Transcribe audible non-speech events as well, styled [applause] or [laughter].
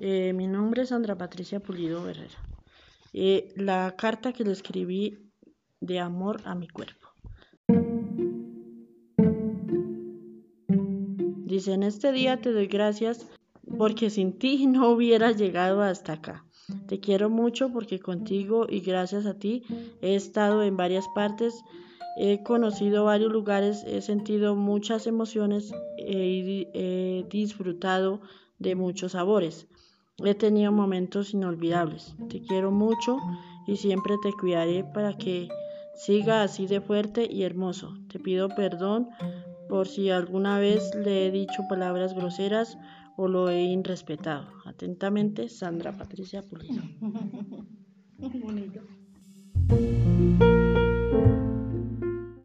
Eh, mi nombre es Sandra Patricia Pulido Herrera. Eh, la carta que le escribí de amor a mi cuerpo. Dice, en este día te doy gracias porque sin ti no hubiera llegado hasta acá. Te quiero mucho porque contigo y gracias a ti he estado en varias partes, he conocido varios lugares, he sentido muchas emociones y he disfrutado de muchos sabores. He tenido momentos inolvidables. Te quiero mucho y siempre te cuidaré para que siga así de fuerte y hermoso. Te pido perdón por si alguna vez le he dicho palabras groseras o lo he irrespetado. Atentamente, Sandra Patricia Pulido. [laughs]